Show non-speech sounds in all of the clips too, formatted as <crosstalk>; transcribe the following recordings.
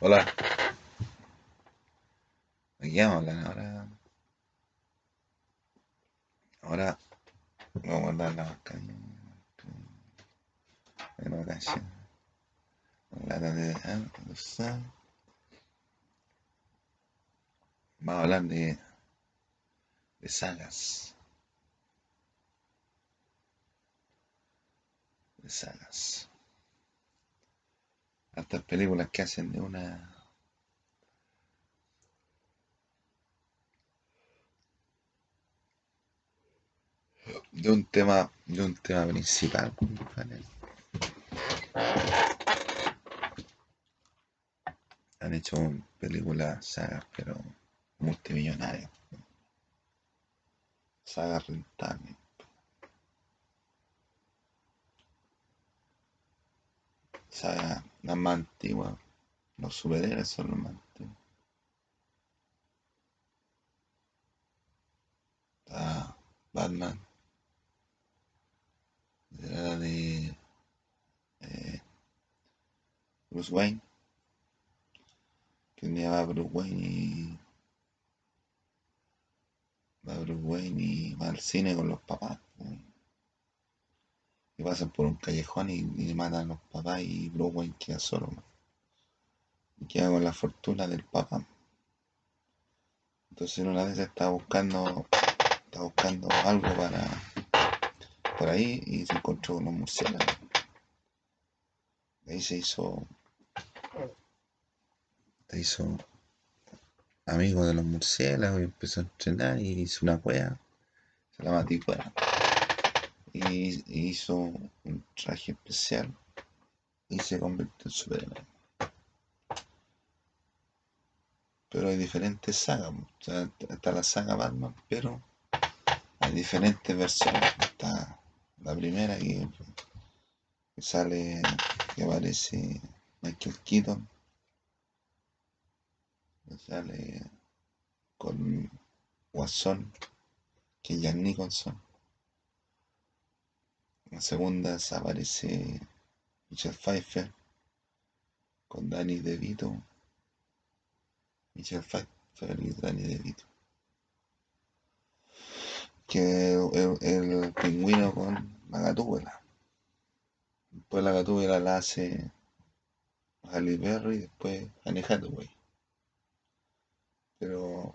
Hola. ¿De qué vamos a hablar ahora? Ahora vamos a dar la mascarilla. Una canción. La de Vamos a hablar de, de sagas. De sagas. Estas películas que hacen de una de un tema de un tema principal han hecho películas sagas pero multimillonarias sagas rentables sagas las más antiguas los superhéroes son los más está Batman. Era de eh, Bruce Wayne. Que un día va Bruce Wayne y va Bruce Wayne y va al cine con los papás y pasan por un callejón y, y, matan a los papás y Bruce Wayne queda solo y queda con la fortuna del papá entonces una vez está buscando está buscando algo para por ahí y se encontró unos murciélagos. Ahí se hizo. Se hizo amigo de los murciélagos y empezó a entrenar y hizo una cueva. Se la cueva. Y, hizo un traje especial y se convirtió en Superman. Pero hay diferentes sagas. Sea, está la saga Batman, pero hay diferentes versiones. Está la primera que, sale, que aparece Michael Keaton, sale con Watson, que es Jack Nicholson. La segunda aparece Michelle Pfeiffer con Danny DeVito. Michelle Pfeiffer y Danny DeVito que el, el pingüino con la gatúbela. Después la gatúbela la hace Halle Berry y después Annie Hathaway. Pero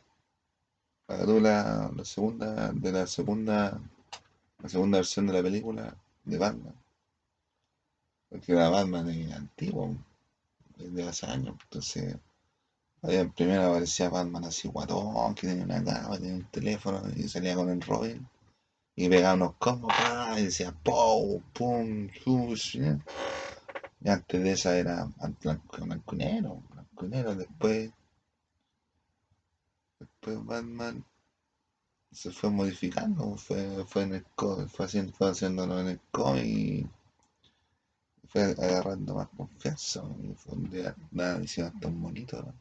la gatúbela, la segunda, de la segunda, la segunda versión de la película de Batman. Porque la Batman es antiguo, de hace años, entonces en primero aparecía Batman así guatón, que tenía una cama, tenía un teléfono y salía con el Robin. Y pegaba unos combos, y decía ¡Pow! ¡Pum! ¡Shush! Y antes de esa era blanco negro, blanco negro. Después, después Batman se fue modificando, fue, fue en el fue haciendo, fue haciéndolo en el cómic y fue agarrando más confianza. Y fue un día, nada, hicieron tan bonito. ¿no?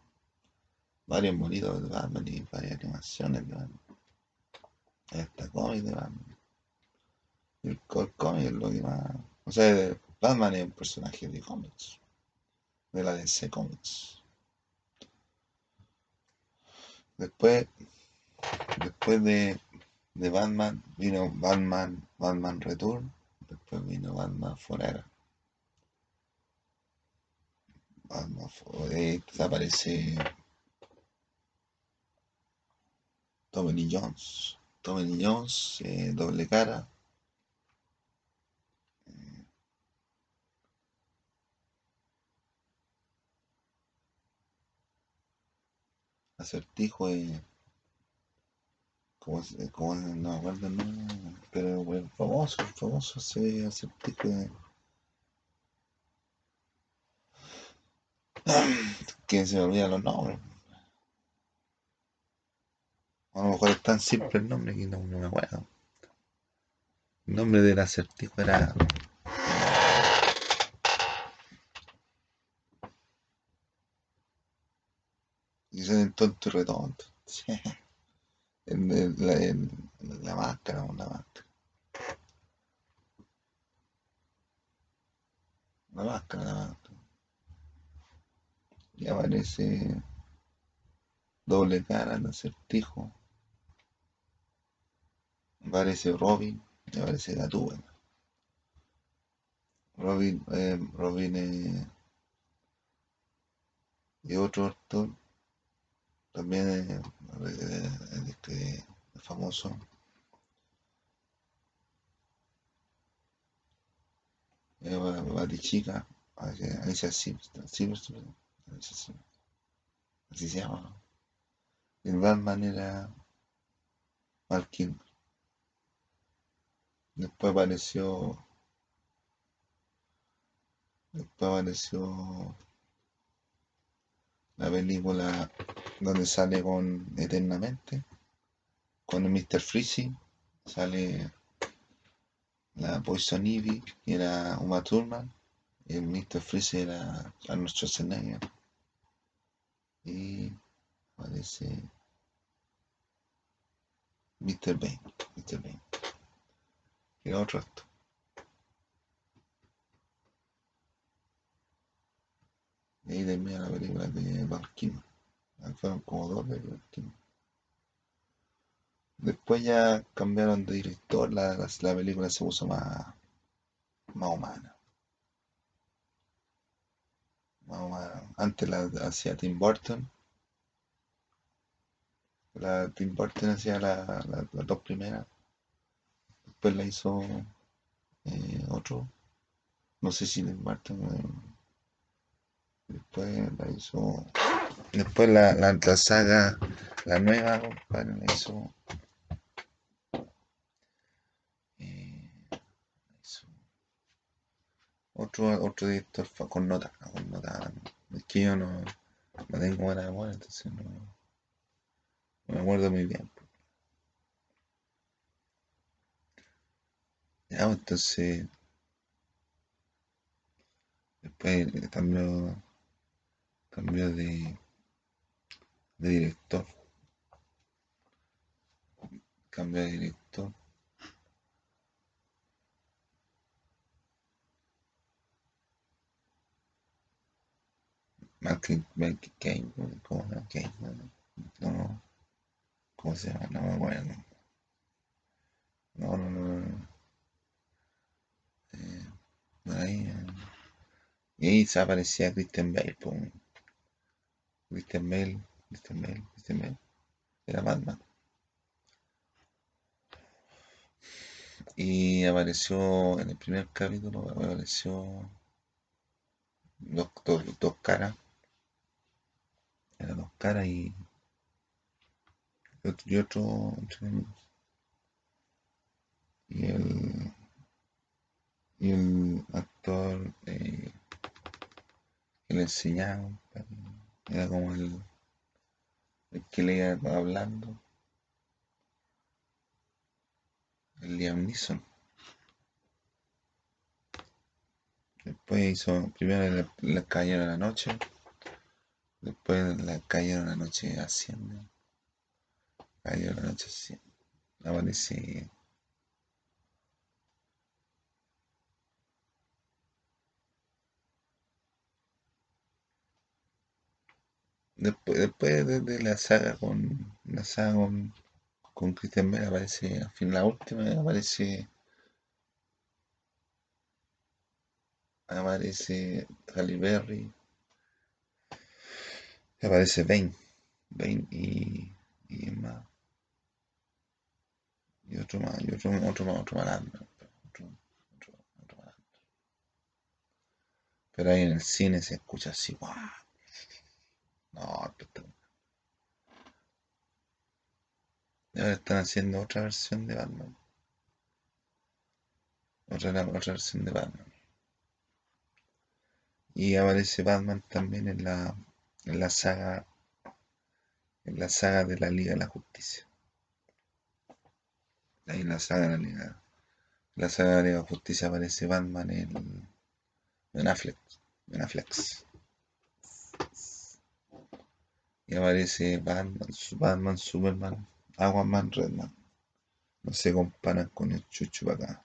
varios monitos de Batman y varias animaciones de Batman. Esta cómic de Batman. El core cómic es lo que más. O sea, Batman es un personaje de cómics. De la DC Comics. Después, después de, de Batman, vino Batman, Batman Return. Después vino Batman Forever. Batman Forever. Desaparece Tommy Jones. Tommy Jones, eh, doble cara. Eh, acertijo eh, como, como no me acuerdo nombre, pero bueno, famoso, famoso ese acertijo de, que se me olvidan los nombres. A lo mejor es tan simple el nombre que no, me acuerdo. El nombre del acertijo era. Y son tonto y retonto. <laughs> En, la, la máscara, la máscara. La máscara, la máscara. Y aparece doble cara el acertijo. Aparece Robin y aparece Gatúbela. Robin, eh, Robin eh, y otro actor también eh, eh, eh, famoso Batichica, Alicia Silverstone, así se llama. El Batman era Malkin. Después apareció. Después apareció la película donde sale con Eternamente, con el Mr. Freezing, sale la Poison Ivy, que era Uma Thurman, y el Mr. Freeze era Arnold Schwarzenegger. Y aparece Mr. Bane, Mr. Bane. Era otro acto. Y ahí termina la película de Val Fueron como dos de Val Después ya cambiaron de director, la, la, película se puso más, más humana. Más humana. Antes la hacía Tim Burton. La Tim Burton hacía las dos primeras. Después la hizo eh, otro. No sé si Tim Burton. Eh, después la hizo. Después la, la, saga, la nueva, compadre, la hizo otro, otro director con nota, con nota. Es que yo no, no tengo buena memoria, entonces no, no me acuerdo muy bien. Ya, pues, entonces después cambió, cambió de, de director. Cambió de director. Michael, Kane, ¿cómo se llama? No, ¿cómo se llama? No me acuerdo. No, no, no. Eh, ahí, eh. y ahí se aparecía Christian Bale, pues. Christian Bale, Christian Bale, Christian Bale, era Batman. Y apareció en el primer capítulo, apareció dos, dos, caras. Era dos caras y, y otro, y el y el actor eh, que le enseñaba era como el, que le iba hablando el Liam Neeson después hizo primero le, le cayeron la noche Después la cayeron la noche haciendo. Cayó la noche haciendo. Aparece. Después, después de, la saga con la saga con, Christian Bale aparece, al fin la última aparece aparece Halle aparece Bane, Bane y, y más. Y otro más, y otro, otro más, malandro. Otro malandro. Pero ahí en el cine se escucha así, ¡guau! No, y ahora están haciendo otra versión de Batman. Otra, versión de Batman. Y aparece Batman también en la en la saga en la saga de la Liga de la Justicia. Ahí en la saga de la Liga. la saga de la Liga de la Justicia aparece Batman en. Ben Affleck. Y aparece Batman, Batman, Superman, Aquaman, Redman. No se comparan con el chucho acá.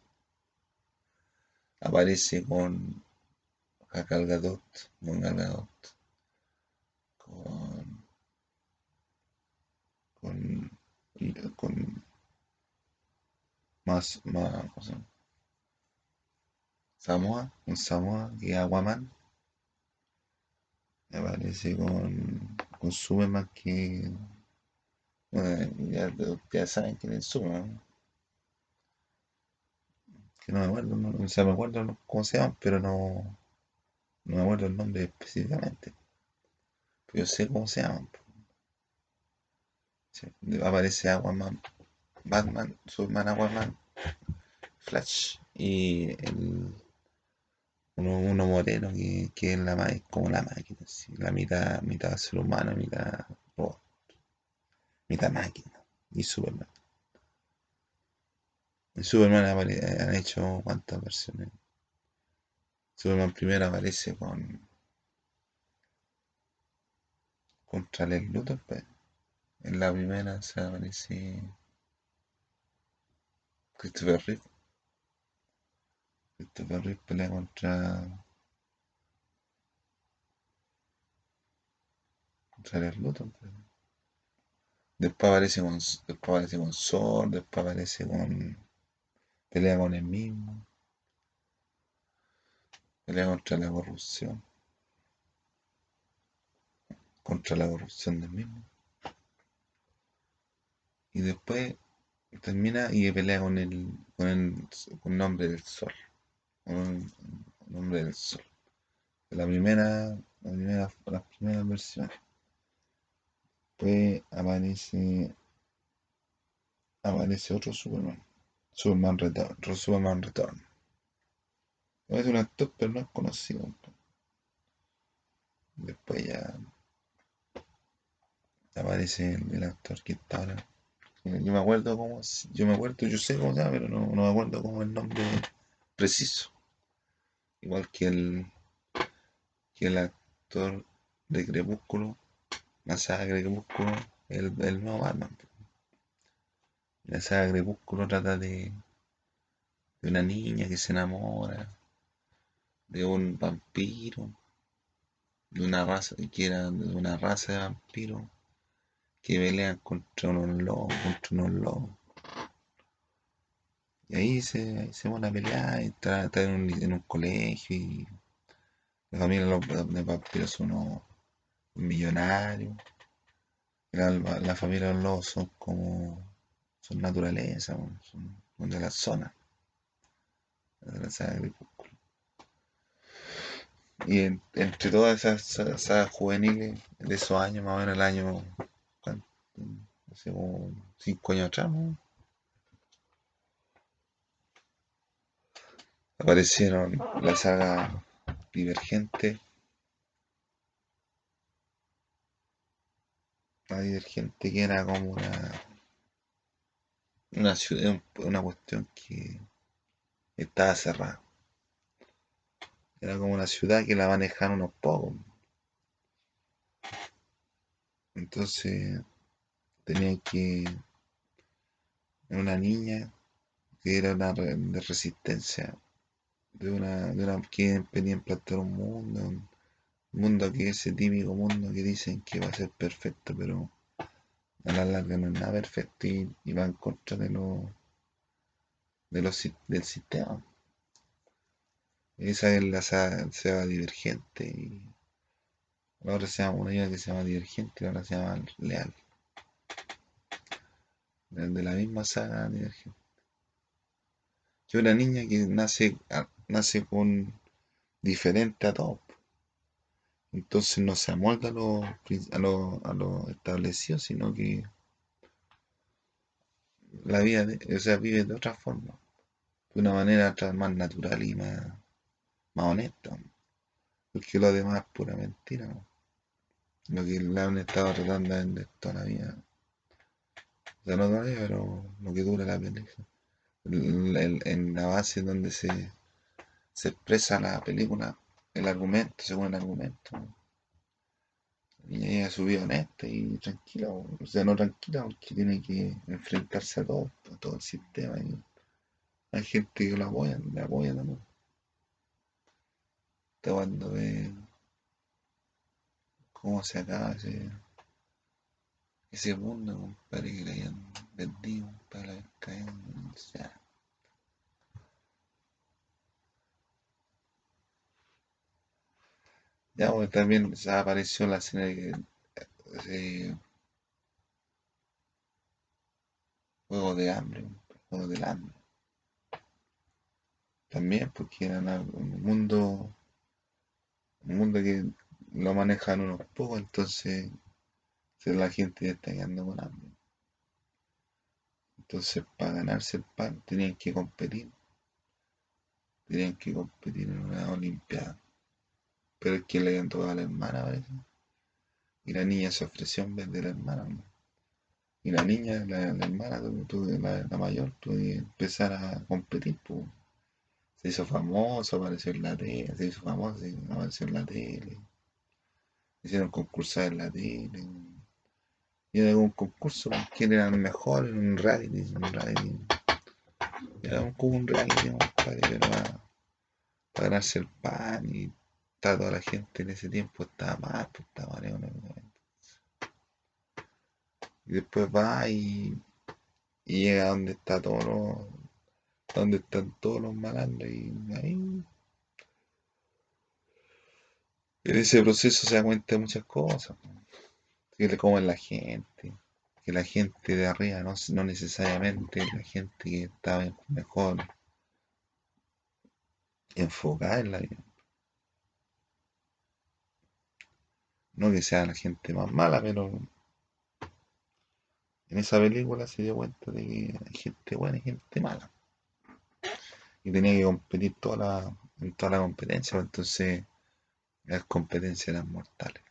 Aparece con Gadot, con Gadot con, con, con más, más, ¿cómo se llama? Samoa, un Samoa es Aquaman. Aparece con, con Superman que ya, saben es Superman. ¿no? Que no me acuerdo, no, o sea, me acuerdo cómo se llaman, pero no, no me acuerdo el nombre específicamente. Pero yo sé cómo se llaman. Sí, Aparece Aquaman, Batman, Superman, Aquaman, Flash y el, uno, uno moreno que, que es la, ma- como la máquina, así, la mitad, mitad ser humano, mitad robot, mitad máquina. Y Superman. En Superman han hecho cuántas versiones. Superman primero aparece con contra el Luthor, pues. En la primera se aparece Christopher Reeve. Christopher Reeve pelea contra, contra el Luthor, pues. Después aparece con, después aparece con Thor, después aparece con pelea con él mismo, pelea contra la corrupción, contra la corrupción del mismo. Y después termina y pelea con el, con el, con el nombre del sol, un, un nombre del sol. La primera, la primera, las primeras versiones. Después aparece, aparece otro Superman. Superman Return. Superman Return. Es un actor, pero no es conocido. Después ya aparece el, el actor que está ahora. Yo me acuerdo cómo, yo me acuerdo, yo sé cómo se llama, pero no, no me acuerdo cómo es el nombre preciso. Igual que el, que el actor de Crepúsculo, la saga de Crepúsculo, el, el nuevo Batman. La saga Crepúsculo trata de, de una niña que se enamora de un vampiro, de una raza, que era de una raza de vampiros que pelean contra unos lobos, contra unos lobos. Y ahí se, se van a pelear, y está en un, en un colegio, y la familia de de vampiros son unos millonarios. La, la familia de los lobos son como, son naturaleza, son, de la zona, de la saga Crepúsculo. Y en- entre todas esas sa- sagas juveniles de esos años, más o menos el año, ¿cuánto? Hace como cinco años atrás, ¿no? Aparecieron la saga Divergente, la Divergente que era como una, una ciudad, una cuestión que estaba cerrada. Era como una ciudad que la manejaron unos pocos. Entonces tenían que, una niña que era una de resistencia, de una, de una que venía a implantar un mundo, un mundo que es ese típico mundo que dicen que va a ser perfecto, pero a la larga no es nada perfecto y, va en contra de lo, de los, del sistema. Esa es la saga, saga divergente y la otra se llama, una que se llama divergente y la otra se llama leal. De la misma saga divergente. Que una niña que nace, nace con diferente a todos. Entonces no se amolda a lo, a lo, a lo establecido, sino que la vida, o sea, vive de otra forma, de una manera más natural y más, más honesta. Porque lo demás es pura mentira. Lo que le han estado tratando de vender toda la vida. O sea, no todavía, pero lo que dura la película. El- el- en la base donde se, se expresa la película, el argumento, según el argumento. Y ella su vida honesta y tranquila, o sea, no tranquila porque tiene que enfrentarse a todo, a todo el sistema. Hay gente que lo apoya, le apoya también. Está cuando ve cómo se acaba ese, mundo, compadre, que le hayan vendido para la caer. O ya, también apareció la escena de ese juego de hambre, juego del hambre. También porque era un mundo, un mundo que lo manejan unos pocos, entonces la gente está quedando con hambre. Entonces, para ganarse el pan, tenían que competir. Tenían que competir en una Olimpiada. Pero es que le tocado a la hermana, parece. Y la niña se ofreció en vez de la hermana. Y la niña, la, hermana, la, mayor, tuvo que empezar a competir. Se hizo famoso, apareció en la tele, se hizo famoso, apareció en la tele. Hicieron concursar en la tele. Y era un concurso, quién era el mejor en un reality, un reality. Era como un reality, para, para ganarse el pan y toda la gente en ese tiempo estaba mal, pues estaba mal económicamente. Y después va y, y llega donde está todo donde están todos los malandros y ahí en ese proceso se da cuenta de muchas cosas que le comen la gente que la gente de arriba no, no necesariamente la gente que estaba mejor enfocada en la vida No que sea la gente más mala, pero en esa película se dio cuenta de que hay gente buena y gente mala. Y tenía que competir toda la, en toda la competencia, pues entonces las competencias eran mortales.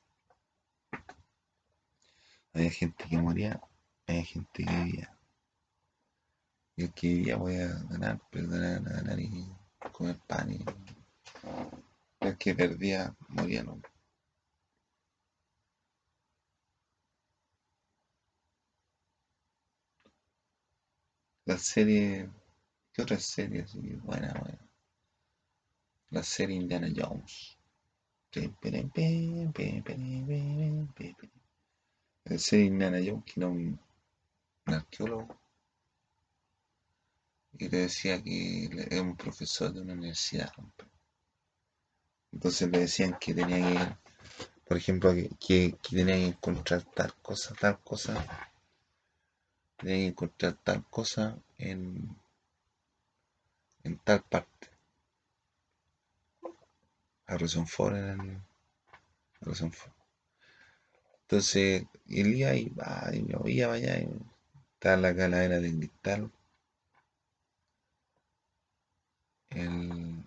Había gente que moría, había gente que vivía. Y el que vivía podía ganar, perder, ganar y comer pan. Y el que perdía moría, no. La serie. ¿Qué otra serie así? Buena, buena. La serie Indiana Jones. La serie Indiana Jones, que era un, arqueólogo. Y le decía que era un profesor de una universidad. Entonces le decían que tenía que por ejemplo, que, que, que tenía que encontrar tal cosa, tal cosa tenía que encontrar tal cosa en, en tal parte. Harrison Ford en el Harrison Ford. Entonces, él iba y va, y lo veía allá, y estaba la calavera de cristal. El,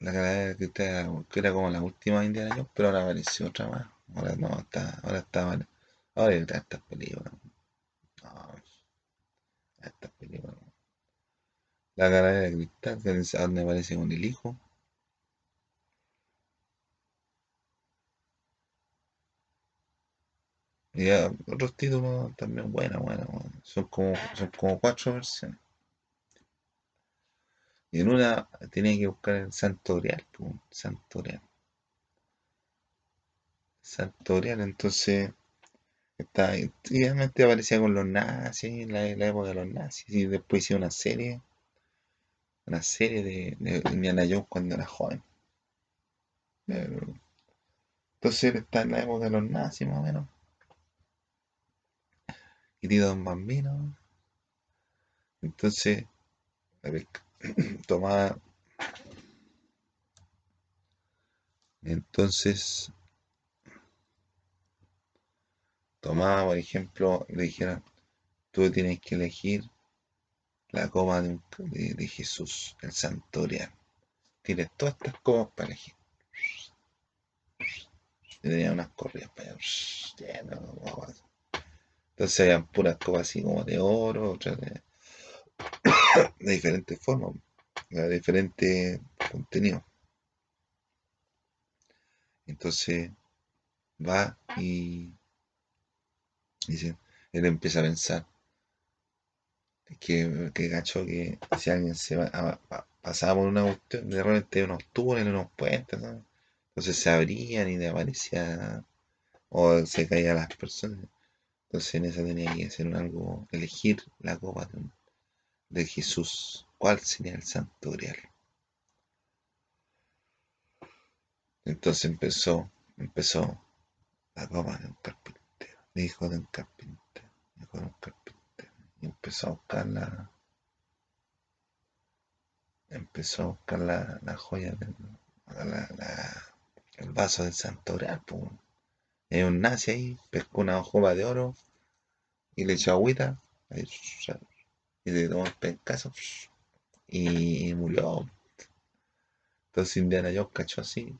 la calavera de cristal que era como la última Indiana Jones, pero ahora apareció otra más. Ahora no, está, ahora está Ahora estas películas. No, estas películas. La cara de cristal, que donde aparece con el hijo. Y otros títulos también buenos, bueno, son como, son como cuatro versiones. Y en una tenía que buscar el Santorial, Santorial. Santorial, entonces Está, realmente aparecía con los nazis, en la, época de los nazis, y después hizo una serie, una serie de, de Indiana Jones cuando era joven. entonces él está en la época de los nazis, más o menos. Y tiene Don Bambino. Entonces, <clears throat> tomaba. Entonces, tomaba, por ejemplo, le dijeron, tú tienes que elegir la copa de, Jesús, el santorial. Tienes todas estas copas para elegir. Y tenía unas corridas para allá. Entonces habían puras copas así como de oro, otras de <coughs> diferentes formas, de diferentes contenidos. Entonces va y Dice, él empieza a pensar que, que gacho que si alguien se va, a, pasaba por una cuestión, de repente unos túneles, unos puentes, Entonces se abrían y aparecía, o se caían las personas. Entonces en esa tenía que hacer algo, elegir la copa de, de Jesús. ¿Cuál sería el santo grial? Entonces empezó, empezó la copa de un carpintero, hijo de un carpintero, hijo de un carpintero. Y empezó a buscar la, empezó a buscar la, la joya, del, la, la, el vaso del santo grial. Pues. Y un nazi ahí, pescó una hoja de oro y le echó agüita. Y le tomó el pencazo y murió. Entonces Indiana Jones cachó así,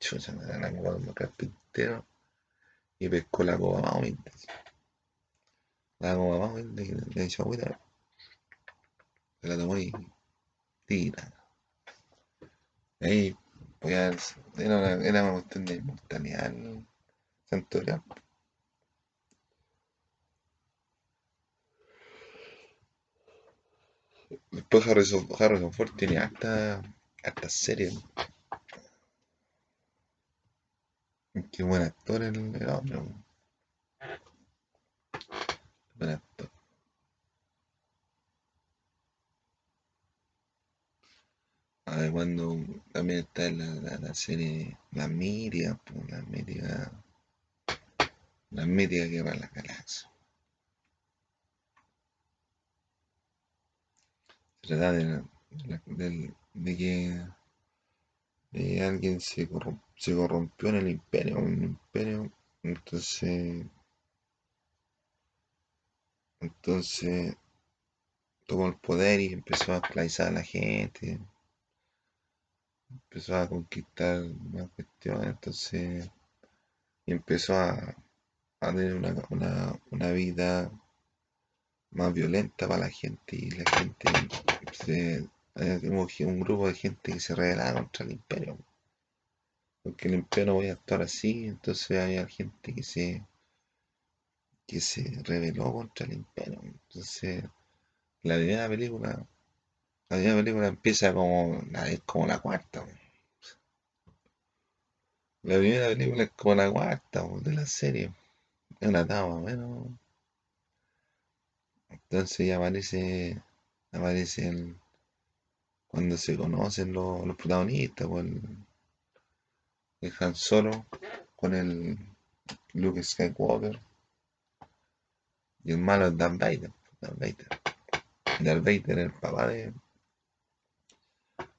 chucha, me la copa de carpintero y pescó la copa más humilde. La copa más humilde le echó agüita, se la tomó y tira. Ahí, pues era una, era una cuestión de inmortalidad santorial. Después Harrison, Harrison Ford tiene harta, harta series. Qué buen actor el, el hombre. Buen actor. A ver, cuando también está la, la, la serie La Mítica, pues, la Mítica, la Mítica Guerra de la Galaxia. Se trata de, la- de, del- de que de alguien se, corrom- se corrompió en el imperio, el imperio, entonces, entonces tomó el poder y empezó a esclavizar a la gente, empezó a conquistar más cuestiones, entonces, y empezó a, a tener una, una, una vida más violenta para la gente y la gente se, que un grupo de gente que se rebelaba contra el imperio, porque el imperio no podía actuar así, entonces había gente que se que se rebeló contra el imperio. Entonces, la primera película, la primera película empieza como es como la cuarta. La primera película es como la cuarta de la serie. Es una etapa, bueno. Entonces ya aparece, aparece cuando se conocen los, los protagonistas, pues el Han Solo con el Luke Skywalker y el malo es Darth Vader. Darth Vader. Darth Vader el papá de,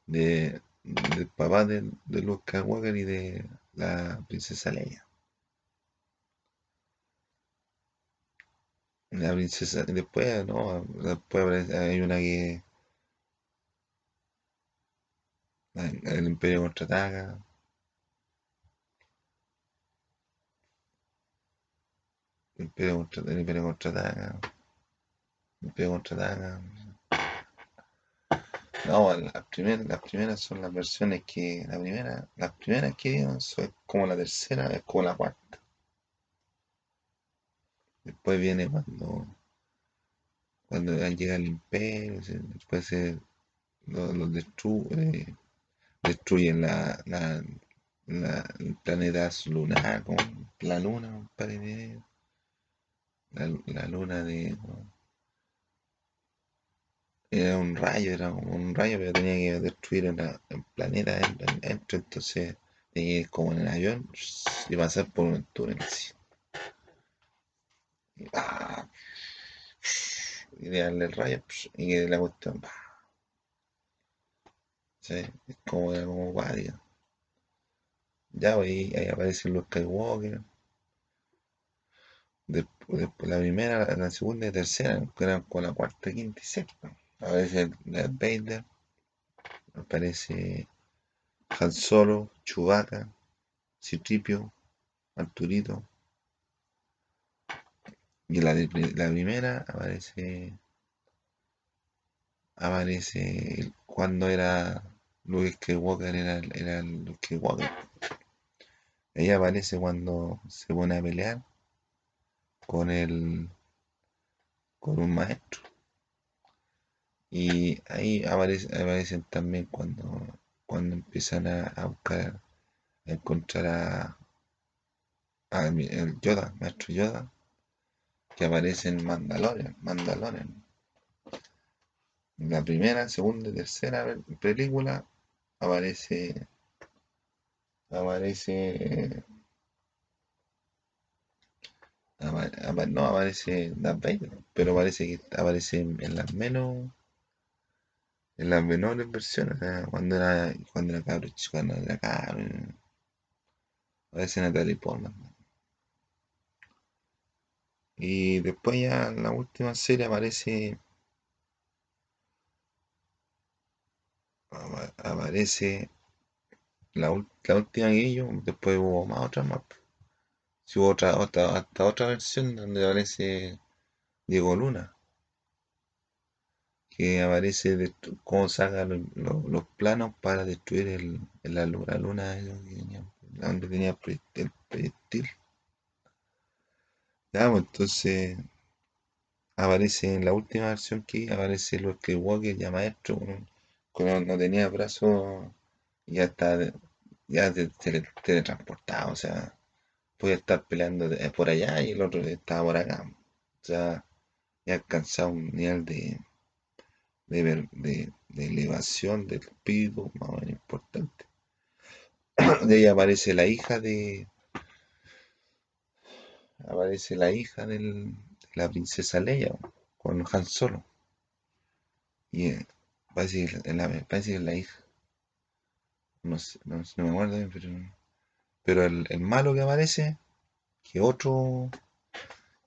de, del papá de, de Luke Skywalker y de la princesa Leia. La princesa, después, no, después hay una que el Imperio contraataca, el Imperio contra, el Imperio contraataca, el Imperio contraataca. No, las primeras, las primeras son las versiones que, la primera, las primeras que vieron son como la tercera, es como la cuarta. Después viene cuando, cuando llega el Imperio, después se los lo destruye, destruyen la, la, la- el planeta lunar, con la luna, compadre, la, la luna de... Era un rayo, era un rayo, pero tenía que destruir el, planeta en- dentro, entonces tenía que ir como en el avión y pasar por un túnel así. Y, ¡ah! y darle el rayo y que la cuestión, ¡pah! ¿sí? Es como, era como guardia. Ya, pues, ahí, ahí aparece Luke Skywalker. La primera, la, la segunda y tercera, que eran con la cuarta, quinta y sexta. Aparece Darth Vader, aparece Han Solo, Chewbacca, Citripio, Arturito. Y la, la primera aparece, aparece cuando era Luke Skywalker, era, era Luke Skywalker. Ella aparece cuando se pone a pelear con el, con un maestro. Y ahí aparece, aparecen también cuando, cuando empiezan a, a buscar encontrar a, a el Yoda, maestro Yoda, que aparece en Mandalorian, Mandalorian. La primera, segunda y tercera película aparece aparece no aparece Darth Vader, pero parece que aparece en las menos en las menores versiones, cuando era cuando era cabro cuando era cabro, aparece Natalie Portman. Y después ya en la última serie aparece aparece la, la última que después hubo más otras más. Si hubo otra, otra, hasta otra versión donde aparece Diego Luna. Que aparece cómo saca los planos para destruir el, la, luna donde tenía el proyectil. Ya, pues, entonces aparece en la última versión que aparece los que Walker ya maestro, cuando no tenía brazos ya está ya teletransportado, o sea, puede estar peleando por allá y el otro estaba por acá. O sea, ya alcanzado un nivel de, de, elevación del espíritu más o menos importante. <clears throat> De ahí aparece la hija de. Aparece la hija de la princesa Leia con Han Solo. Y eh, parece que parece que la hija no, sé, no, me acuerdo bien, pero. Pero el, malo que aparece, que otro.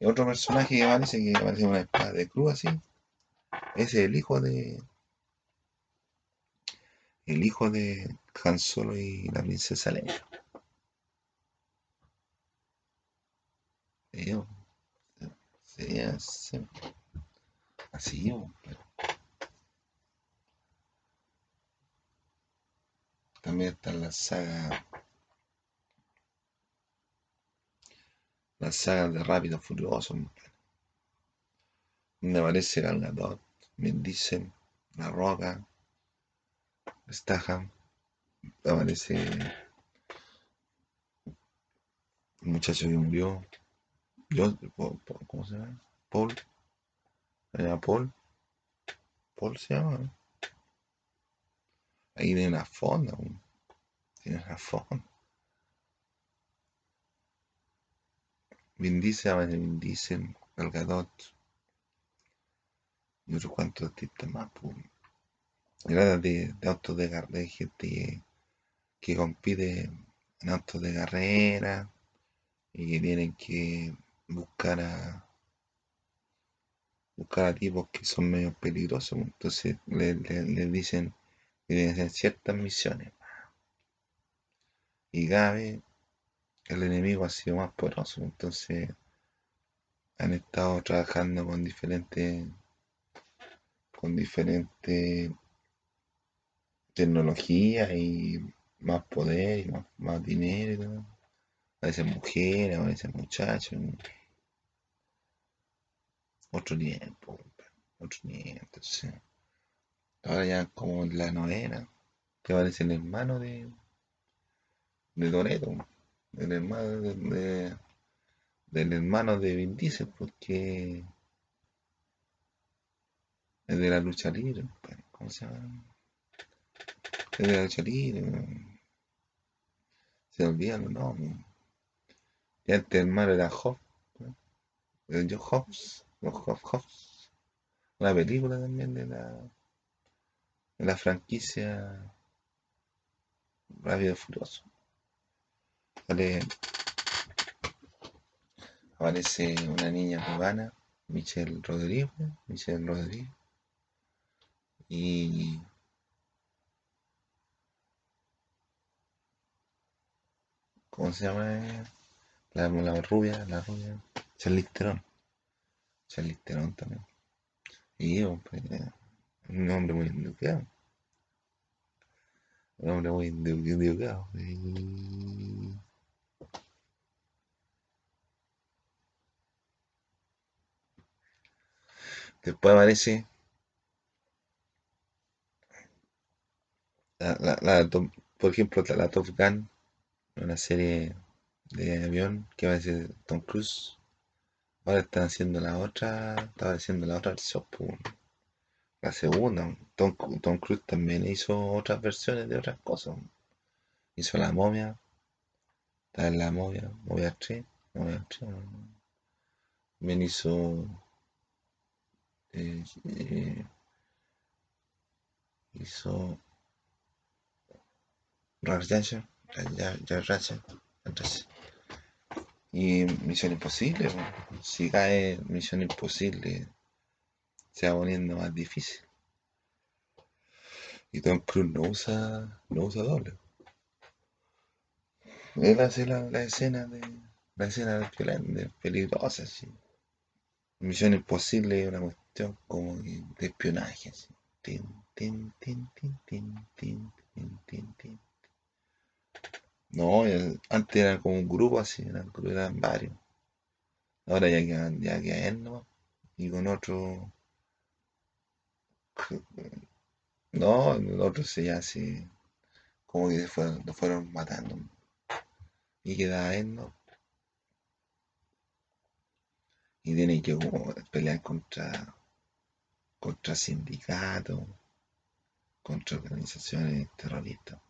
otro personaje que aparece, que aparece una espada de cruz así. Es el hijo de. El hijo de Han Solo y la princesa Leia. Sería así También está la saga. La saga de Rápido Furioso. Donde aparece Gal Gadot, Vin La Roca, Statham. Aparece el muchacho que murió. Yo, ¿Cómo se llama? Paul. ¿Se llama Paul? Paul se llama. Ahí tiene una fonda, tiene una fonda. Vin Diesel, Vin Diesel, Galgadot y otros cuantos artistas más. Era de, de autos de, de gente que compite en autos de carrera y que tienen que buscar a buscar a tipos que son medio peligrosos. Entonces le, le dicen en ciertas misiones. Y cada vez el enemigo ha sido más poderoso. Entonces han estado trabajando con diferentes con diferentes tecnologías y más poder y más, dinero. A veces mujeres, a veces muchachos. Otro tiempo, otro tiempo. Entonces, Ahora ya como la novena, que aparece el hermano de, de Doneto, el hermano de, del hermano de Vin Diesel, porque es de la lucha libre, pues, ¿cómo se llama? Es de la lucha libre, se olvidan los nombres. Y antes el hermano era Hobbs, el Joe Hobbs, los Hobbs, Hobbs, una película también de la en la franquicia Rápido Furioso. Aparece una niña cubana, Michelle Rodríguez, Michelle Rodríguez, y ¿cómo se llama? La, la rubia, la rubia, Charlize Theron, Charlize Theron también. Y yo, pues, un hombre muy educado. Un hombre muy educado. Después aparece la, la, por ejemplo, la, Top Gun una serie de avión que va a ser Tom Cruise. Ahora están haciendo la otra, estaba haciendo la otra la segunda. Tom, Tom Cruise también hizo otras versiones de otras cosas. Hizo la momia, está en la momia, momia 3, momia 3. También hizo eh, eh, hizo Jar y Misión Imposible, si cae Misión Imposible, se va poniendo más difícil. Y Tom Cruise no usa, no usa doble. Él hace la, la escena de la escena de peligrosa, sí. Misión Imposible es una cuestión cuestión como de espionaje. Así. No, antes era como un grupo así, eran, eran varios. Ahora ya quedan, ya queda él nomás. Y con otro. <laughs> No, el otro se ya se. Como que se fueron, lo fueron matando. Y queda él, ¿no? Y tiene que pelear contra contra sindicatos, contra organizaciones terroristas.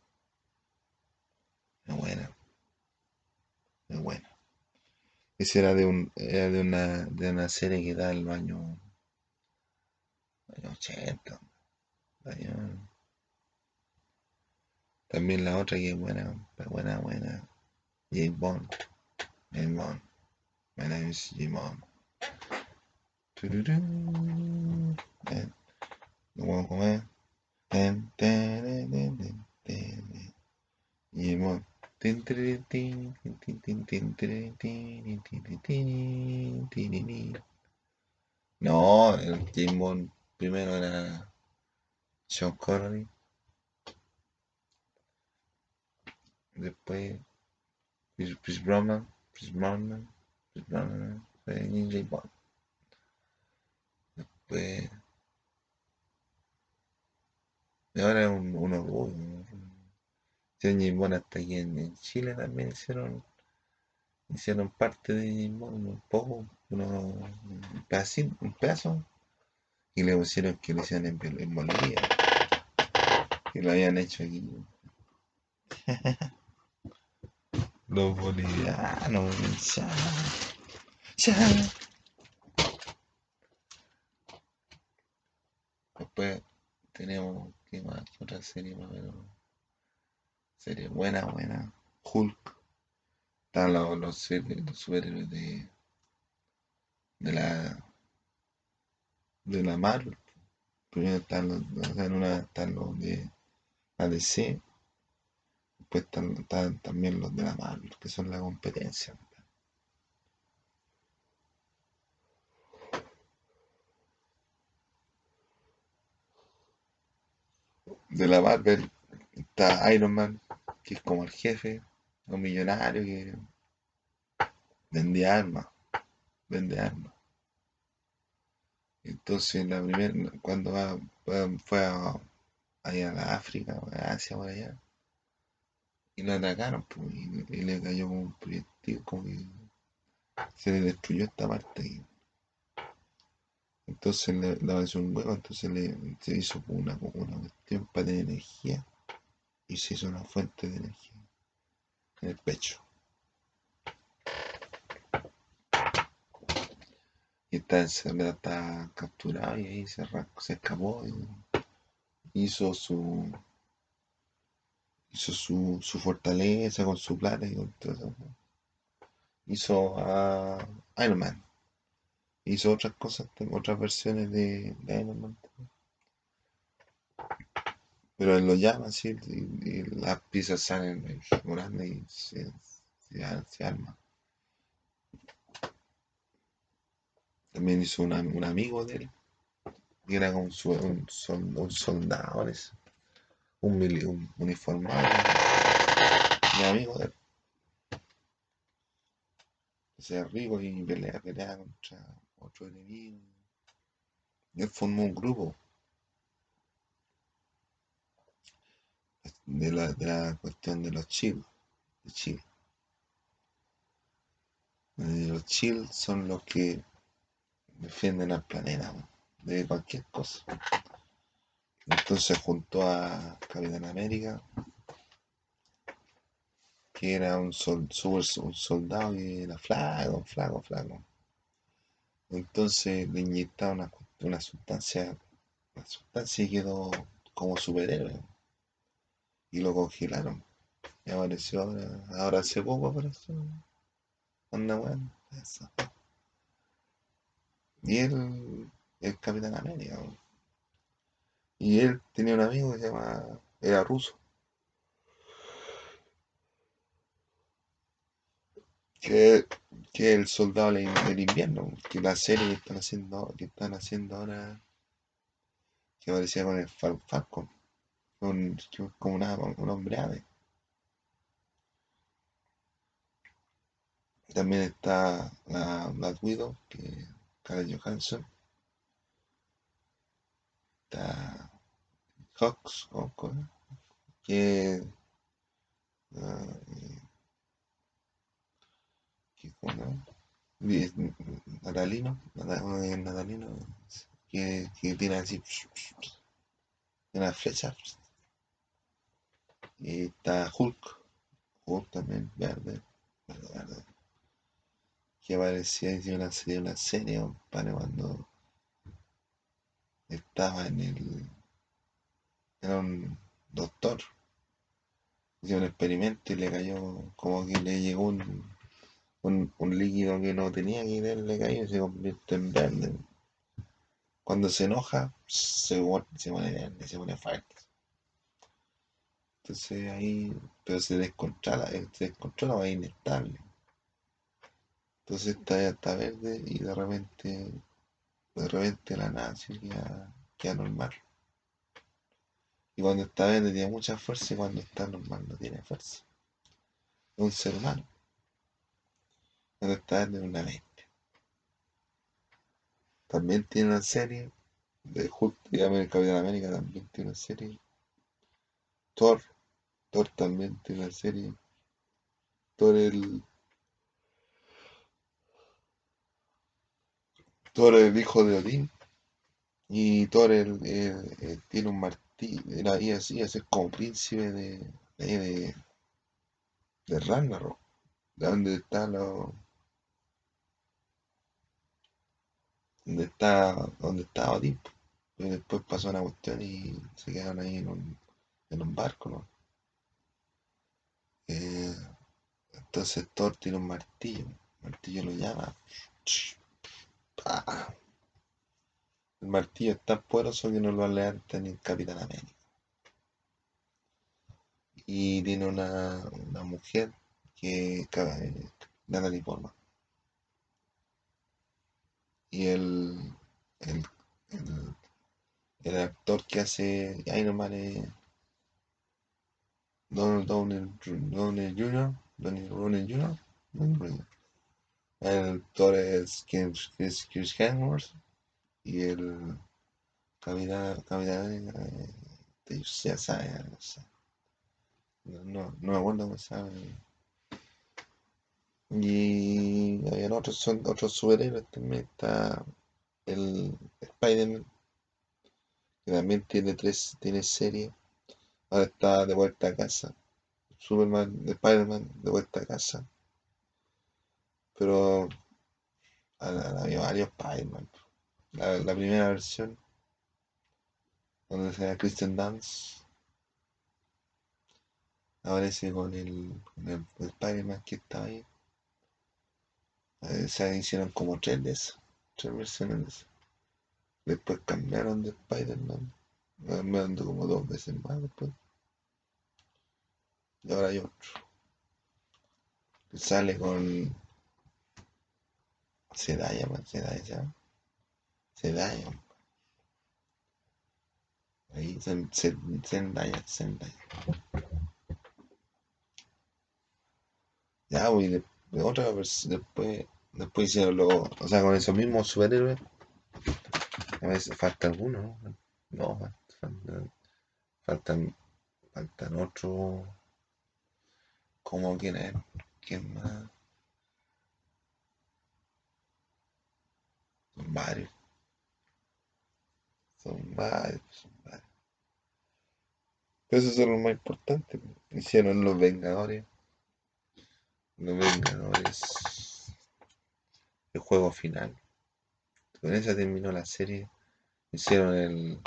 Es buena. Es buena. Esa era de un, era de una, de una serie que da en los años, años 80. También la otra que es buena, buena, buena. James Bond. James Bond. My name is James Bond. Eh, uguale com'è? No, il Game primero era Sean Connery. Después Chris Bromman, Chris Bromman, Chris Bromman, Ninja Bond. Y ahora es un, uno rubio. James hasta aquí en, Chile también hicieron hicieron parte de James un poco, uno, un pedacito, un pedazo, y le pusieron que lo hicieron en, en Bolivia, que lo habían hecho aquí. <laughs> Los bolivianos, ya, ya. Después tenemos, ¿qué más? Otra serie más o menos. Serie buena, buena. Hulk. Están los, los, superhéroes de. de la. de la Marvel. Primero están los, en una están los de la DC. Después están, también los de la Marvel, que son la competencia. De la Marvel está Iron Man, que es como el jefe, un millonario que vende armas, vende armas. Entonces, la primera, cuando fue a, allá a África, a Asia, por allá, y lo atacaron, pues, y, le cayó como un proyectil, como que se le destruyó esta parte. Ahí. Entonces le daba un huevo, entonces le, hizo una, una cuestión para tener energía y se hizo una fuente de energía en el pecho. Y esta enfermedad está capturada y ahí se, se escapó y hizo su hizo su, su fortaleza con su plata y con todo eso. Hizo a Iron Man. Hizo otras cosas, otras versiones de, Man. Pero él lo llama así y, las piezas salen grandes y se, se, arma. También hizo un amigo de él, que era como un, un, soldado, un, un uniformado, mi amigo de él. Se rico y pelea, pelea contra otro enemigo. Y él formó un grupo de la, de la cuestión de los chicos. de. Eh, los chill son los que defienden al planeta de cualquier cosa. Entonces junto a Capitán América, que era un, un soldado que era flaco, flaco, flaco. Entonces le inyectaron una, sustancia, una sustancia y quedó como superhéroe. Y lo congelaron. Y apareció ahora, ahora hace poco apareció. Anda bueno. Y él, el Capitán América. Y él tenía un amigo que se llama, era ruso. Que, que el soldado del invierno, que la serie que están haciendo, que están haciendo ahora, que parecía con el Falcon, con, como una, un hombre ave. También está la Black Widow, que Karen Johansson. Está Hawks, que uh, Natalino, Natalino, que, que tiene así una flecha. Y está Hulk, Hulk también, verde, verde, verde. Que aparecía en una serie, una serie, para cuando estaba en el. Era un doctor. Hizo un experimento y le cayó, como que le llegó un un, líquido que no tenía que le cayó y se convierte en verde. Cuando se enoja, se, se pone verde, se pone fuerte. Entonces ahí, pero se descontrola, eh, se descontrola, va inestable. Entonces está, está verde y de repente, de repente la nada se queda, normal. Y cuando está verde tiene mucha fuerza y cuando está normal no tiene fuerza. Es un ser humano está en una mente. También tiene una serie de Hulk, digamos, el Capitán América también tiene una serie. Thor, Thor también tiene una serie. Thor el. Thor el hijo de Odín. Y Thor el, tiene un martillo. Era y así, es como príncipe de, de, de, de Ragnarok. De donde está los donde está, donde estaba Odín. Y después pasó una cuestión y se quedaron ahí en un, en un barco, ¿no? Eh, entonces Thor tiene un martillo. El martillo lo llama. El martillo es tan poderoso que no lo levanta ni el Capitán América. Y tiene una, una mujer que Natalie Portman y el, el, el, actor que hace Iron Man es Donald Downey, Jr. Donald Jr. El actor es Chris, Chris Hemsworth y el capitán, capitán eh, sabe, no. No, no, me acuerdo cómo llama. Y otros, son otros superhéroes también. Está el Spider-Man, que también tiene tres, tiene serie. Ahora está de vuelta a casa. Superman, Spider-Man, de vuelta a casa. Pero había varios Spider-Man. La, primera versión, donde se Christian Dance, aparece con el, con el Spider-Man que está ahí. Se hicieron como tres de esas, tres versiones Después cambiaron de Spider-Man, cambiando como dos veces más después. Y ahora hay otro. Que sale con Sedaya, man, Sedaya, ¿ya? Sedaya. Ahí, Zendaya, Zendaya. Ya, voy de, otra versión, después Después hicieron lo, o sea, con esos mismos superhéroes. A veces falta alguno, ¿no? Faltan, faltan, faltan otros. ¿Cómo quién es? ¿Quién más? Son varios. Son varios, son varios. Pero son los más importantes. Hicieron los Vengadores. Los Vengadores. El juego final. Con eso terminó la serie. Hicieron el.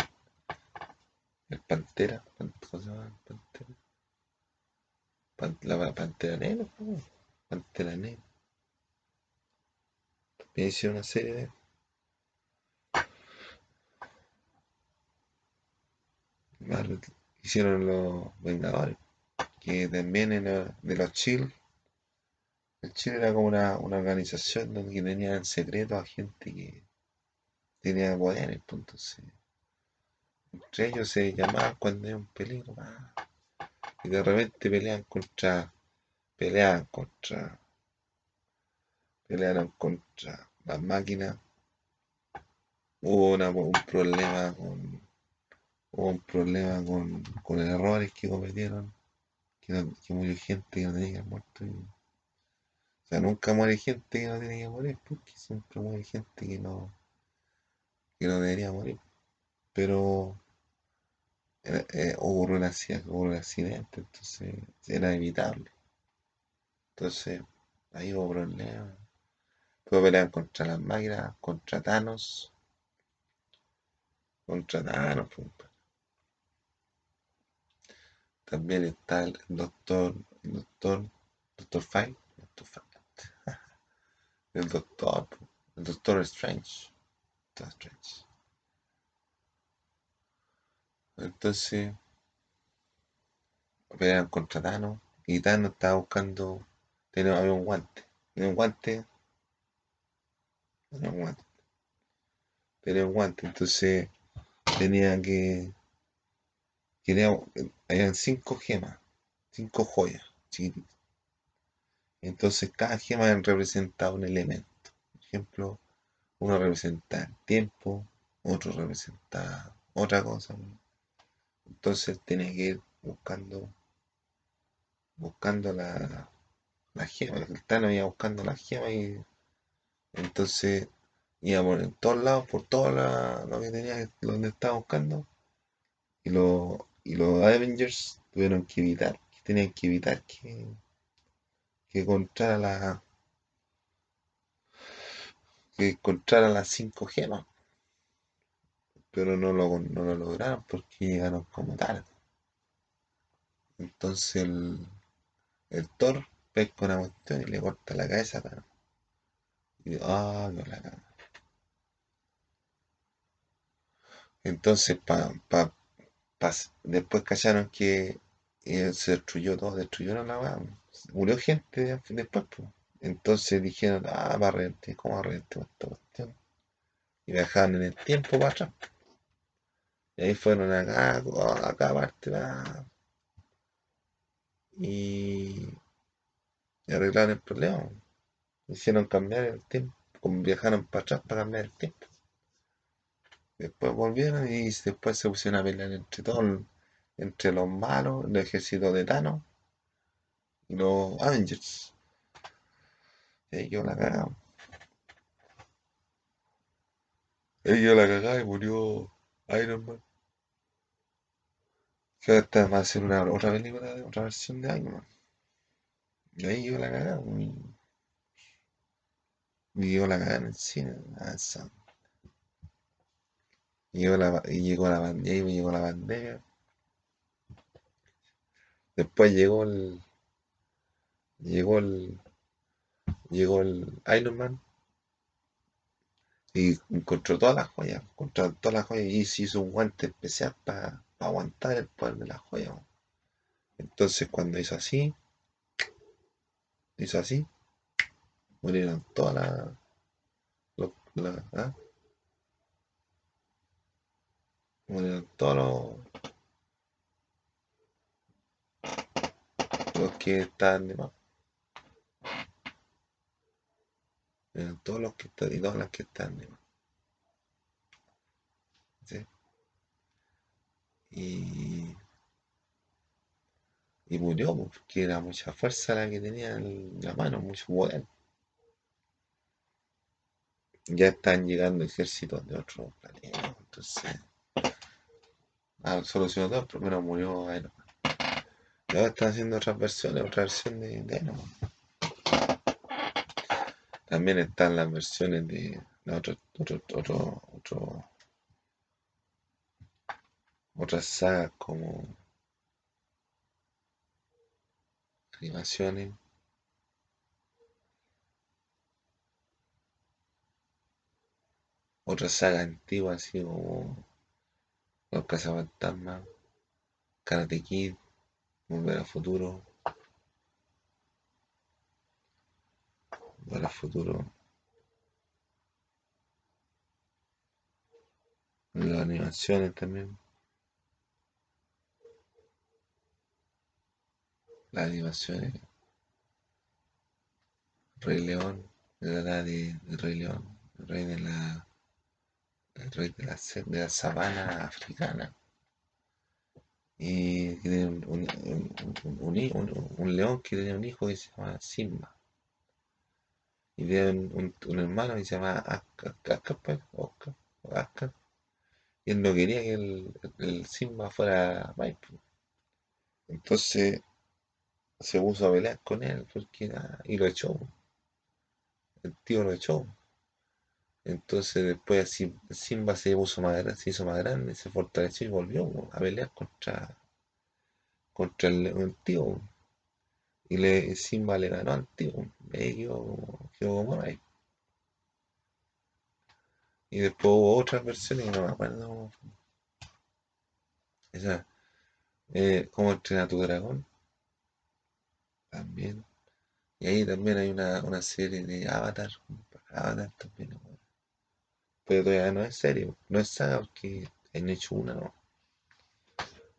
El Pantera. ¿Cómo se llama? Pantera. la Pantera Negra. Pantera Negra. También hicieron una serie de. hicieron los Vengadores, que también era de los Chill. El Chill era como una, organización donde tenían en secreto a gente que tenía poderes, pues, entonces entre ellos se llamaban cuando hay un peligro, y de repente pelean contra, peleaban contra, pelearon contra las máquinas. Hubo un problema con hubo un problema con, con errores que cometieron, que, murió gente que no tenía que muerto. O sea, nunca muere gente que no tiene que morir, porque siempre muere gente que no, que no debería morir. Pero eh, eh, hubo, un accidente, entonces era evitable. Entonces, ahí hubo problemas. Puedo pelear contra las máquinas, contra Thanos. Contra Thanos, pues, también está el doctor, el doctor, doctor Fine, doctor Fine. El doctor, el doctor Strange, doctor Strange. Entonces, pelean contra Thanos y Thanos estaba buscando, tenía, había un guante, tenía un guante, tenía un guante, tenía un guante, entonces tenía que Quería, habían cinco gemas, cinco joyas Entonces cada gema representaba un elemento. Por ejemplo, uno representa el tiempo, otro representa otra cosa. Entonces tenía que ir buscando buscando la, la gema. El Tano iba buscando la gema y entonces iba por en todos lados, por todo lo que tenía, donde estaba buscando. Y lo, y los Avengers tuvieron que evitar, tenían que evitar que, que encontrara la que encontrara las cinco gemas. Pero no lo, no lo lograron porque llegaron como tarde. Entonces el, el Thor pesca una cuestión y le corta la cabeza. Y ah, no la caga. Entonces, para pa, después callaron que eh, se destruyó todo, destruyeron la weá. Murió gente después, pues. Entonces dijeron, ah, va a ¿cómo va esta cuestión? Y viajaban en el tiempo para atrás. Y ahí fueron acá, acá aparte, y, y arreglaron el problema. Hicieron cambiar el tiempo, como viajaron para atrás para cambiar el tiempo. Después volvieron y después se pusieron a pelear entre todos, entre los malos, el ejército de Thanos y los Avengers. Y yo la cagaba. Ellos la cagaba y murió Iron Man. Que ahora va a ser una otra película, otra versión de Iron Man. Y ahí yo la cagaba. Y yo la cagaba en el cine. Y llegó la, y llegó la, y ahí llegó la bandera. Después llegó el. Llegó el. Llegó el Iron Man. Y encontró todas las joyas. Encontró todas las joyas y se hizo un guante especial para aguantar el poder de las joyas. Entonces cuando hizo así. Hizo así. Murieron todas las. La, ¿ah? Bueno, todos los, que están de más. todos los que están y todas las que están de más. ¿Sí? Y, Y murió pues, porque era mucha fuerza la que tenía en la mano, mucho poder. Ya están llegando ejércitos de otros planetas. Entonces, ah, solucionó todo, primero murió Iron Ahora están haciendo otras versiones, otra versión de, de. También están las versiones de otro, otro, otro, otras sagas como animaciones. Otras sagas antiguas así como Los Cazafantasmas, Karate Kid, Volver al Futuro. Volver al Futuro. Las animaciones también. Las animaciones. Rey León, la edad de, Rey León, el rey de la, el rey de la, de la sabana africana. Y que tiene un, un- un- león que tenía un hijo que se llama Simba. Y tiene un, hermano que se llama Akka, Akka, pues. Y él no quería que el, Simba fuera pues. Entonces se puso a pelear con él porque, y lo echó. El tío lo echó. Entonces después Simba se puso más se hizo más grande, se fortaleció y volvió a pelear contra, contra el, el tío. Y le, Simba le ganó al tío. Y quedó, como ahí. Y después hubo otras versiones que no me acuerdo. Esa, eh, ¿Cómo entrenar tu dragón? También. Y ahí también hay una, una serie de Avatar. Avatar también. Pero todavía no es serie, no es saga porque han hecho una, ¿no?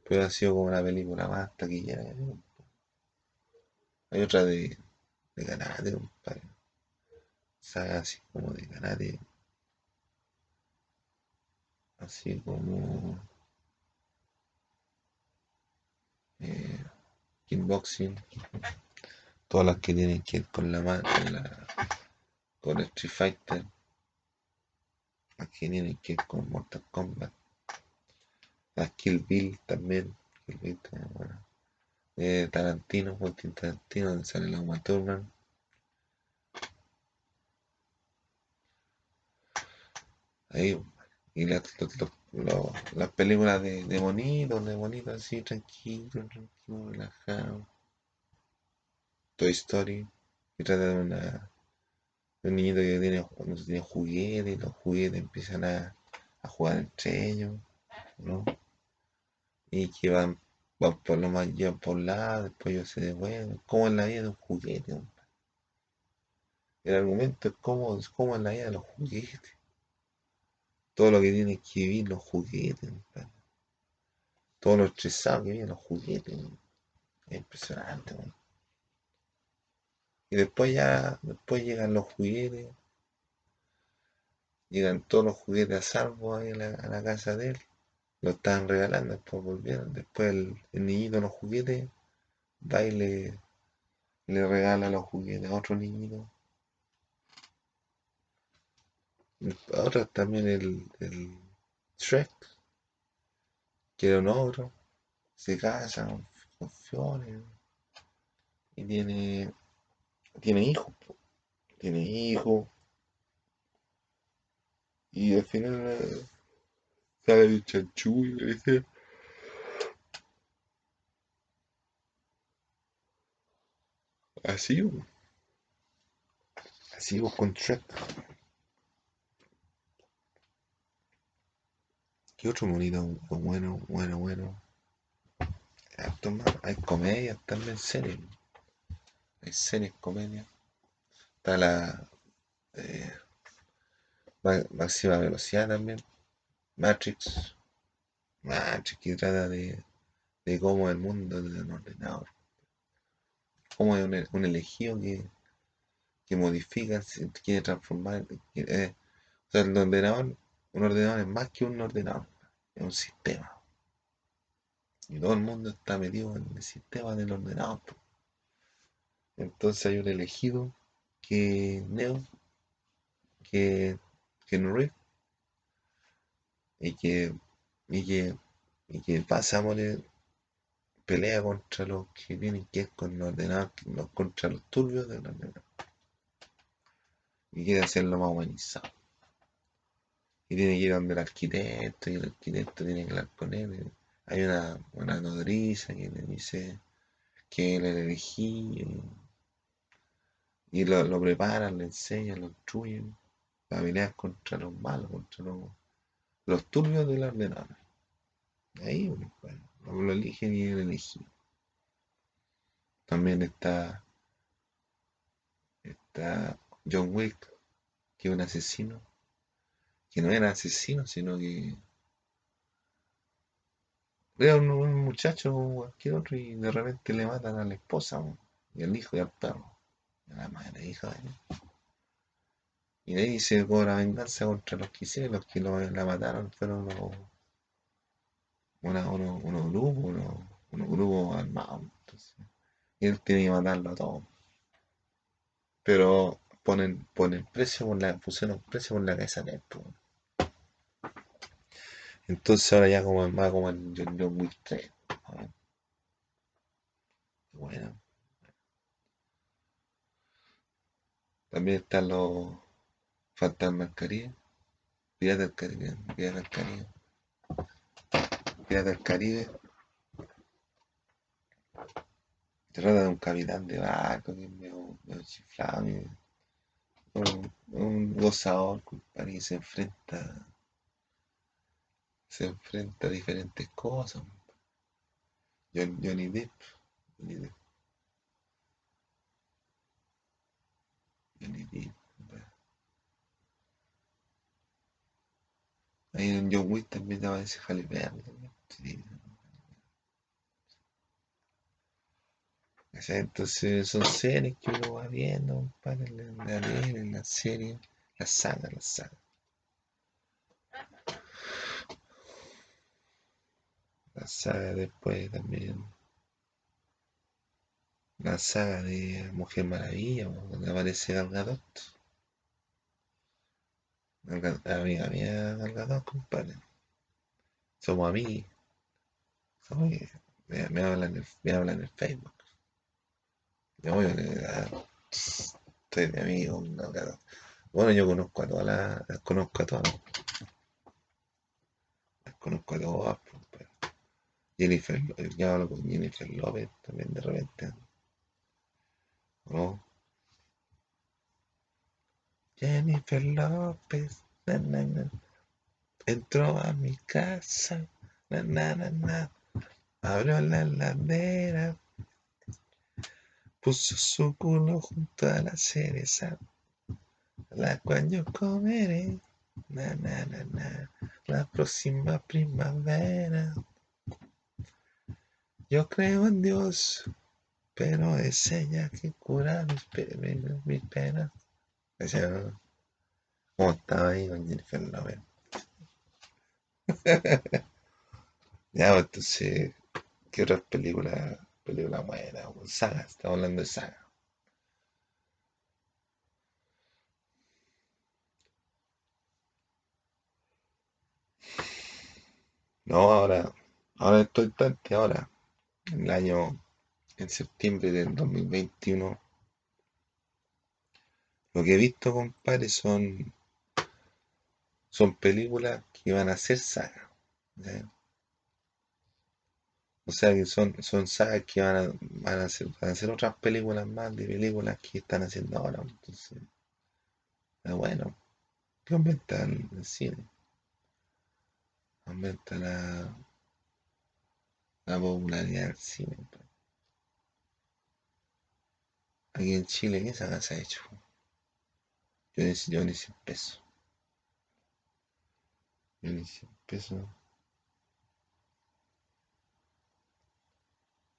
Pero ha sido como una película más taquillera. ¿no? Hay otra de, de Karate, compadre. Saga así como de Karate. Así como eh, kickboxing. Todas las que tienen que ver con la mano, con, la, con Street Fighter. Que tienen que ver con Mortal Kombat. Las Kill Bill también. Kill Bill también, bueno. Eh, Tarantino, Quentin Tarantino, donde sale la Uma. Ahí, y las, películas de, de bonitos, de bonitos así, tranquilo, tranquilo, relajado. Toy Story, que trata de, una, de un niñito que tiene, no juguetes, los juguetes empiezan a, a jugar entre ellos, ¿no? Y que van, van por lo más, llevan por un lado, después ellos se devuelven, como en la vida de un juguete, ¿no? El argumento es como, es como en la vida de los juguetes, todo lo que tienen que vivir los juguetes, ¿no? todo lo estresado que viven los juguetes. Es impresionante, ¿no? Y después ya, después llegan los juguetes, llegan todos los juguetes a salvo ahí a la, casa de él, lo estaban regalando, después volvieron, después el, el niñito los juguetes va y le, regala los juguetes a otro niñito. A otro también el, el Shrek, que era un ogro, se casa con, con Fiona y tiene, tiene hijos, tiene hijos, y al final eh, sale el chanchullo, ¿viste? Así, po, así po, con Shrek. ¿Qué otro monito bueno, bueno, bueno? Hay comedias también, series. Hay series, comedias. Está la eh, Ma- máxima velocidad también. Matrix. Matrix que trata de, cómo el mundo de un ordenador. Cómo es un, elegido que, que modifica, quiere transformar. eh, o sea, el ordenador, un ordenador es más que un ordenador. Es un sistema. Y todo el mundo está metido en el sistema del ordenador. Entonces hay un elegido que Neo, que Ken y que, y que, y que pasa pelea contra los que tienen que ir con el ordenador, contra los turbios del ordenador. Y quiere hacerlo más humanizado. Y tiene que ir donde el arquitecto, y el arquitecto tiene que hablar con él. Hay una, una nodriza que le dice que él es el elegido. Y lo, lo preparan, le enseñan, lo instruyen para pelear contra los malos, contra los, los turbios del ordenador. Ahí, bueno, lo eligen y él elegido. También está, está John Wick, que es un asesino, que no era asesino, sino que era un, muchacho o cualquier otro y de repente le matan a la esposa y al hijo y al perro, la madre hija de él. Y de ahí se cobra venganza contra los que hicieron, los que lo, la mataron fueron unos, unos grupos, unos, unos grupos armados. Entonces, él tiene que matarlo a todos. Pero ponen, ponen precio por la, pusieron precio por la cabeza de él. Entonces ahora ya como más como en John Wick 3. Bueno. También están los fantasmas Caribe. Piratas Caribe. Piratas Caribe. Piratas Caribe. Se trata de un capitán de barco que es medio, medio chiflado, un, un gozador, compadre, que se enfrenta se enfrenta a diferentes cosas. John, Johnny Depp. Johnny Depp. Depp. Ahí en John Wick también aparece. Sí. Entonces son series que uno va viendo, para en la en la serie, la saga, la saga. La saga después también. La saga de Mujer Maravilla, donde aparece Gal Gadot. Amiga mía, Gal Gadot, compadre. Somos amigos. Somos, me, hablan en me hablan en Facebook. Yo, yo estoy de amigo con Gal. Bueno, yo conozco a todas las, conozco a todas. Las conozco a todas, pues, Jennifer, ya hablo con Jennifer López también de repente. Jennifer López, na, na, na, entró a mi casa, abrió la heladera, puso su culo junto a la cereza, la cual yo comeré, la próxima primavera. Yo creo en Dios, pero es ella que cura mis, mis penas. O sea, ¿cómo estaba ahí con Jennifer <laughs> ya, pues, entonces, ¿qué otras películas? Película buena, saga, estamos hablando de saga. No, ahora, ahora estoy tanto, ahora en el año, en septiembre del 2021, lo que he visto, compadre, son, son películas que van a ser sagas. O sea que son, son sagas que van a, van a, ser, van a ser otras películas más de películas que están haciendo ahora. Entonces, bueno, que aumenta el cine. Aumenta la, la popularidad del cine. Pues. Aquí en Chile, ¿qué se ha hecho? Yo ni, yo ni 100 pesos. Yo ni 100 pesos.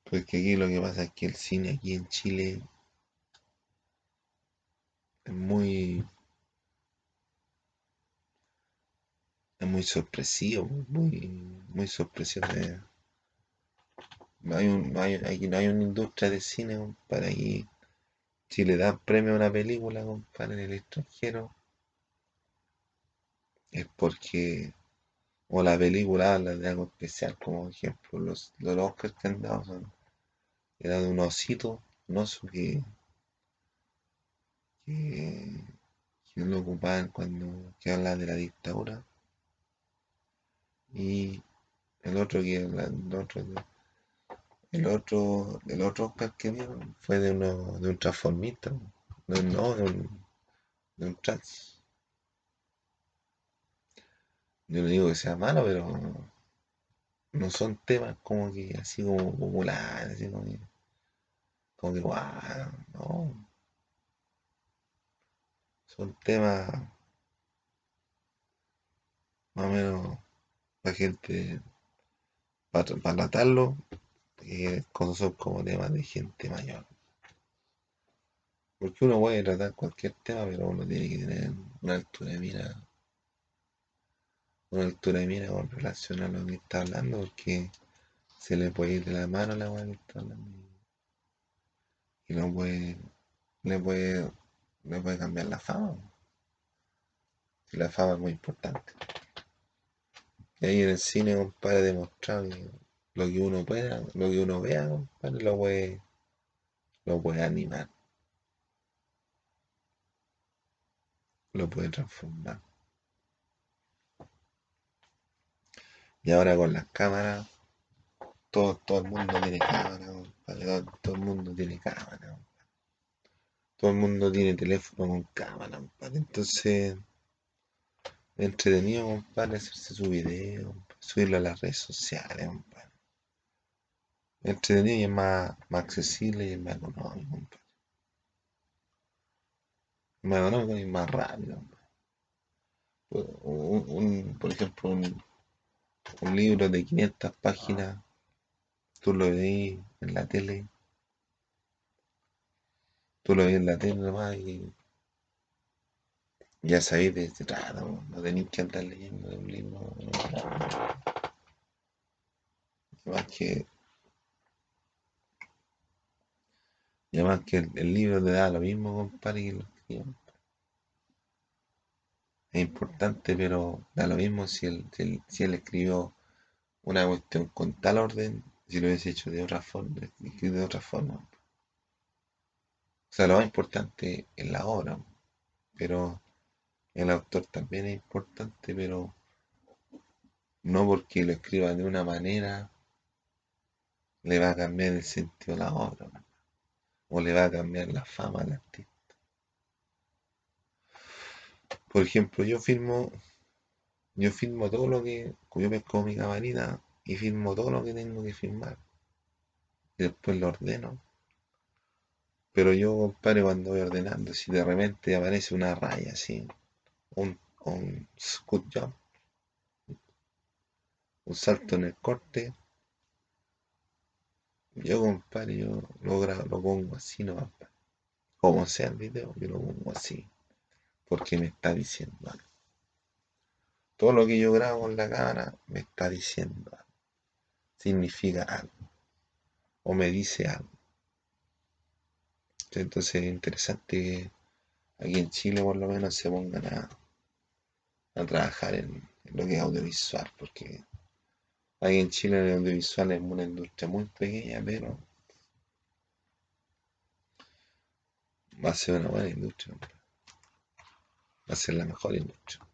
Porque aquí lo que pasa es que el cine aquí en Chile es muy es muy sorpresivo, muy, muy sorpresivo. Hay, un, hay, aquí no hay una industria de cine, compadre. Aquí, si le dan premio a una película, compadre, en el extranjero, es porque o la película habla de algo especial, como ejemplo, los, los Oscars que han dado son, era de un osito, un oso que, que, que lo ocupaban cuando que habla de la dictadura. Y el otro que el otro, el otro, el otro que vieron fue de uno, de un transformista, no, de un, de un trans. Yo no digo que sea malo, pero no son temas como que así como populares, así como que, como que guau, no. Son temas más o menos la gente para, tratarlo, eh, son como temas de gente mayor. Porque uno puede tratar cualquier tema, pero uno tiene que tener una altura de mira, una altura de mira con relación a lo que está hablando, porque se le puede ir de la mano a la weá que está hablando. Y no puede, le puede, le puede cambiar la fama. La fama es muy importante. Y ahí en el cine, compadre, demostrado que lo que uno pueda, lo que uno vea, compadre, lo puede, lo puede animar. Lo puede transformar. Y ahora con las cámaras, todo, todo el mundo tiene cámara, compadre, todo, el mundo tiene cámara. Todo el mundo tiene teléfono con cámara, compadre. Entonces, es entretenido, compadre, hacerse su video, subirlo a las redes sociales, compadre. Entretenido y es más, accesible y es más económico. Más económico y más rápido, compadre. Un, por ejemplo, un, un libro de 500 páginas, tú lo ves en la tele, tú lo ves en la tele nomás y ya sabéis de qué no tenéis que andar leyendo un libro. Que, y además que el, libro te da lo mismo, compadre, que lo escriban. Es importante, pero da lo mismo si él, si él, escribió una cuestión con tal orden, si lo hubiese hecho de otra forma, de otra forma. O sea, lo más importante es la obra, pero el autor también es importante, pero no porque lo escriba de una manera le va a cambiar el sentido de la obra o le va a cambiar la fama al artista. Por ejemplo, yo filmo, yo filmo todo lo que, yo pesco mi camarita y filmo todo lo que tengo que filmar. Y después lo ordeno. Pero yo, compadre, cuando voy ordenando, si de repente aparece una raya así, un, un scoot jump, un salto en el corte. Yo, compadre, yo lo, lo pongo así no Como sea el video, yo lo pongo así. Porque me está diciendo algo. Todo lo que yo grabo en la cámara me está diciendo algo. Significa algo. O me dice algo. Entonces es interesante que aquí en Chile por lo menos se pongan a, a trabajar en, lo que es audiovisual, porque ahí en Chile el audiovisual es una industria muy pequeña, pero va a ser una buena industria. Va a ser la mejor industria.